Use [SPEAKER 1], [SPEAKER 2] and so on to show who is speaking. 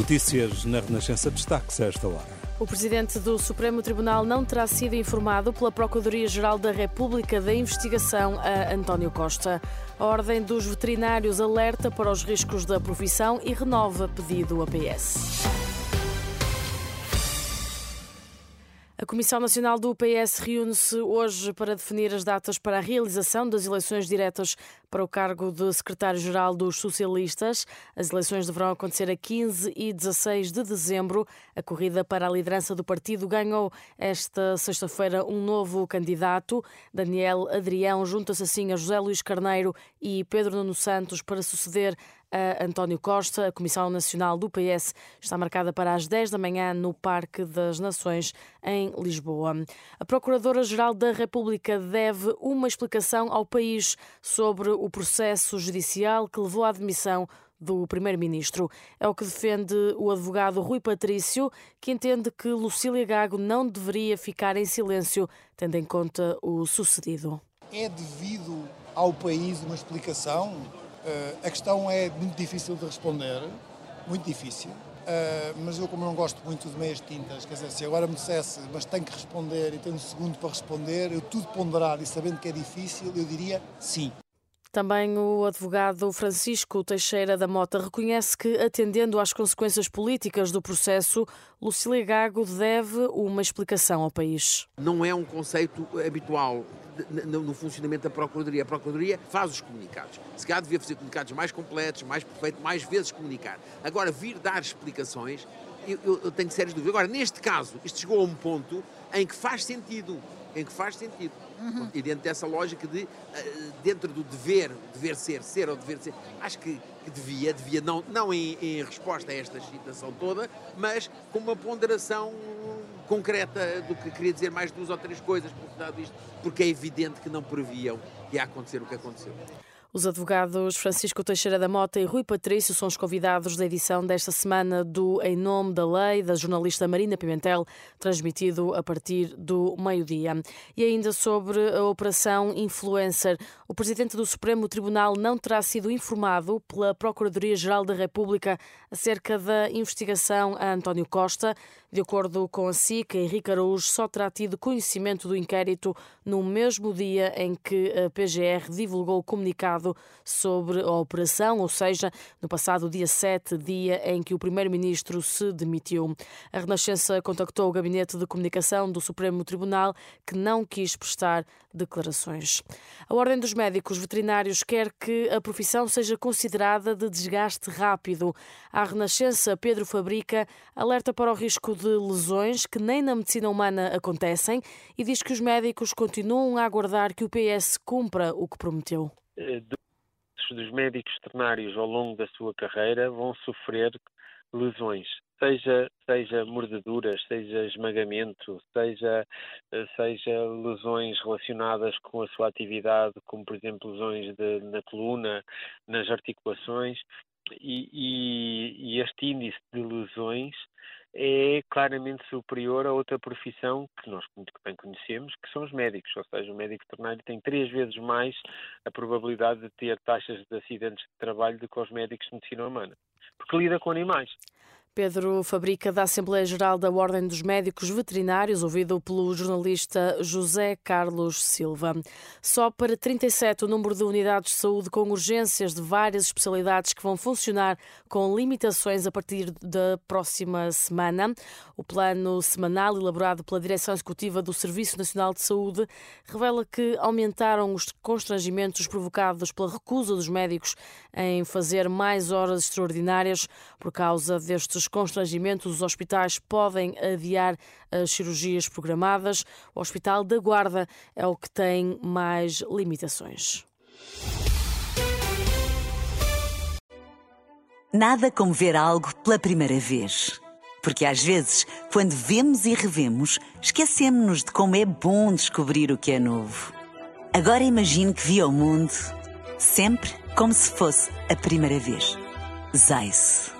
[SPEAKER 1] Notícias na Renascença destaques a esta hora.
[SPEAKER 2] O presidente do Supremo Tribunal não terá sido informado pela Procuradoria-Geral da República da investigação a António Costa. A Ordem dos Veterinários alerta para os riscos da profissão e renova pedido a PS. A Comissão Nacional do PS reúne-se hoje para definir as datas para a realização das eleições diretas para o cargo de secretário-geral dos socialistas. As eleições deverão acontecer a 15 e 16 de dezembro. A corrida para a liderança do partido ganhou esta sexta-feira um novo candidato. Daniel Adrião junta-se assim a José Luís Carneiro e Pedro Nuno Santos para suceder a António Costa. A Comissão Nacional do PS está marcada para as 10 da manhã no Parque das Nações, em Lisboa. A Procuradora-Geral da República deve uma explicação ao país sobre o processo judicial que levou à admissão do Primeiro-Ministro. É o que defende o advogado Rui Patrício, que entende que Lucília Gago não deveria ficar em silêncio, tendo em conta o sucedido.
[SPEAKER 3] É devido ao país uma explicação a questão é muito difícil de responder, muito difícil, uh, mas eu como não gosto muito de meias tintas, quer dizer, se agora me dissesse, mas tenho que responder e tenho um segundo para responder, eu tudo ponderado e sabendo que é difícil, eu diria sim.
[SPEAKER 2] Também o advogado Francisco Teixeira da Mota reconhece que, atendendo às consequências políticas do processo, Lucília Gago deve uma explicação ao país.
[SPEAKER 4] Não é um conceito habitual no funcionamento da Procuradoria. A Procuradoria faz os comunicados. Se calhar devia fazer comunicados mais completos, mais perfeitos, mais vezes comunicar. Agora, vir dar explicações, eu, eu tenho sérias dúvidas. Agora, neste caso, isto chegou a um ponto em que faz sentido em que faz sentido. Uhum. E dentro dessa lógica de, eh, dentro do dever, dever ser, ser ou dever ser, acho que, que devia, devia não, não em, em, resposta a esta situação toda, mas com uma ponderação concreta do que queria dizer mais duas ou três coisas, porque é evidente que não previam que ia acontecer o que aconteceu.
[SPEAKER 2] Os advogados Francisco Teixeira da Mota e Rui Patrício são os convidados da edição desta semana do Em Nome da Lei, da jornalista Marina Pimentel, transmitido a partir do meio-dia. E ainda sobre a Operação Influencer, o presidente do Supremo Tribunal não terá sido informado pela Procuradoria-Geral da República acerca da investigação a António Costa. De acordo com a SIC, Henrique Araújo só terá tido conhecimento do inquérito no mesmo dia em que a PGR divulgou o comunicado sobre a operação, ou seja, no passado dia 7, dia em que o primeiro-ministro se demitiu. A Renascença contactou o gabinete de comunicação do Supremo Tribunal, que não quis prestar declarações. A Ordem dos Médicos Veterinários quer que a profissão seja considerada de desgaste rápido. A Renascença, Pedro Fabrica, alerta para o risco de lesões que nem na medicina humana acontecem e diz que os médicos continuam a aguardar que o PS cumpra o que prometeu.
[SPEAKER 5] Eh, dos médicos veterinários ao longo da sua carreira vão sofrer lesões, seja, seja mordeduras, seja esmagamento, seja, eh, seja lesões relacionadas com a sua atividade, como por exemplo lesões de, na coluna, nas articulações, e, e, e este índice de lesões é claramente superior a outra profissão que nós muito bem conhecemos, que são os médicos, ou seja, o médico veterinário tem três vezes mais a probabilidade de ter taxas de acidentes de trabalho do que os médicos de medicina humana, porque lida com animais.
[SPEAKER 2] Pedro Fabrica, da Assembleia Geral da Ordem dos Médicos Veterinários, ouvido pelo jornalista José Carlos Silva. Só para 37 o número de unidades de saúde com urgências de várias especialidades que vão funcionar com limitações a partir da próxima semana. O plano semanal elaborado pela Direção Executiva do Serviço Nacional de Saúde revela que aumentaram os constrangimentos provocados pela recusa dos médicos em fazer mais horas extraordinárias por causa destes constrangimentos, os hospitais podem adiar as cirurgias programadas. O Hospital da Guarda é o que tem mais limitações.
[SPEAKER 6] Nada como ver algo pela primeira vez. Porque às vezes, quando vemos e revemos, esquecemos-nos de como é bom descobrir o que é novo. Agora imagine que viu o mundo sempre como se fosse a primeira vez. Zais.